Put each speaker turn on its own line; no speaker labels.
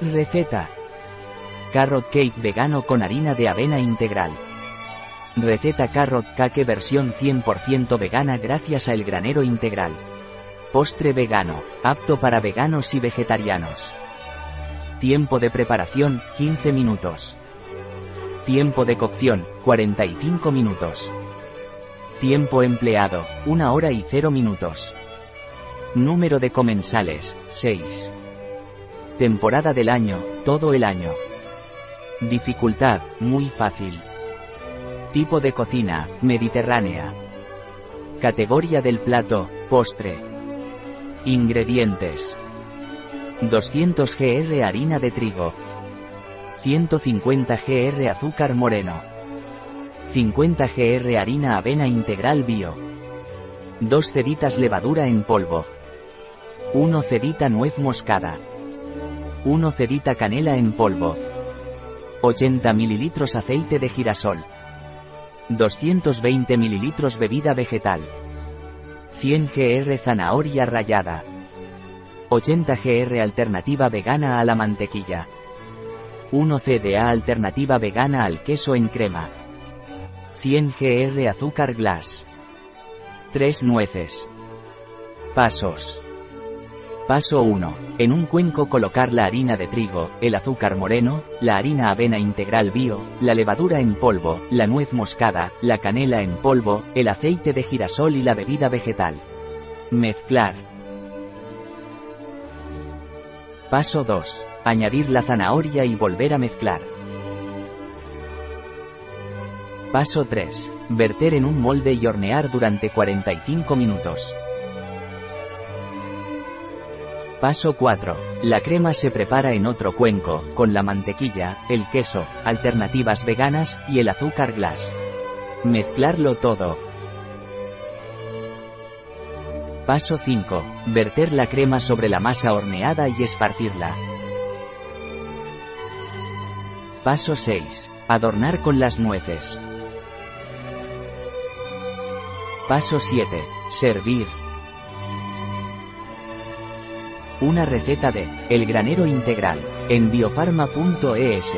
Receta. Carrot cake vegano con harina de avena integral. Receta carrot cake versión 100% vegana gracias a el granero integral. Postre vegano, apto para veganos y vegetarianos. Tiempo de preparación, 15 minutos. Tiempo de cocción, 45 minutos. Tiempo empleado, 1 hora y 0 minutos. Número de comensales, 6. Temporada del año, todo el año. Dificultad, muy fácil. Tipo de cocina, mediterránea. Categoría del plato, postre. Ingredientes. 200 gr harina de trigo. 150 gr azúcar moreno. 50 gr harina avena integral bio. 2 ceditas levadura en polvo. 1 cedita nuez moscada. 1 cedita canela en polvo. 80 ml aceite de girasol. 220 ml bebida vegetal. 100 gr zanahoria rallada. 80 gr alternativa vegana a la mantequilla. 1 CDA alternativa vegana al queso en crema. 100 gr azúcar glass. 3 nueces. Pasos. Paso 1. En un cuenco colocar la harina de trigo, el azúcar moreno, la harina avena integral bio, la levadura en polvo, la nuez moscada, la canela en polvo, el aceite de girasol y la bebida vegetal. Mezclar. Paso 2. Añadir la zanahoria y volver a mezclar. Paso 3. Verter en un molde y hornear durante 45 minutos. Paso 4. La crema se prepara en otro cuenco, con la mantequilla, el queso, alternativas veganas, y el azúcar glass. Mezclarlo todo. Paso 5. Verter la crema sobre la masa horneada y esparcirla. Paso 6. Adornar con las nueces. Paso 7. Servir. Una receta de El granero integral en biofarma.es.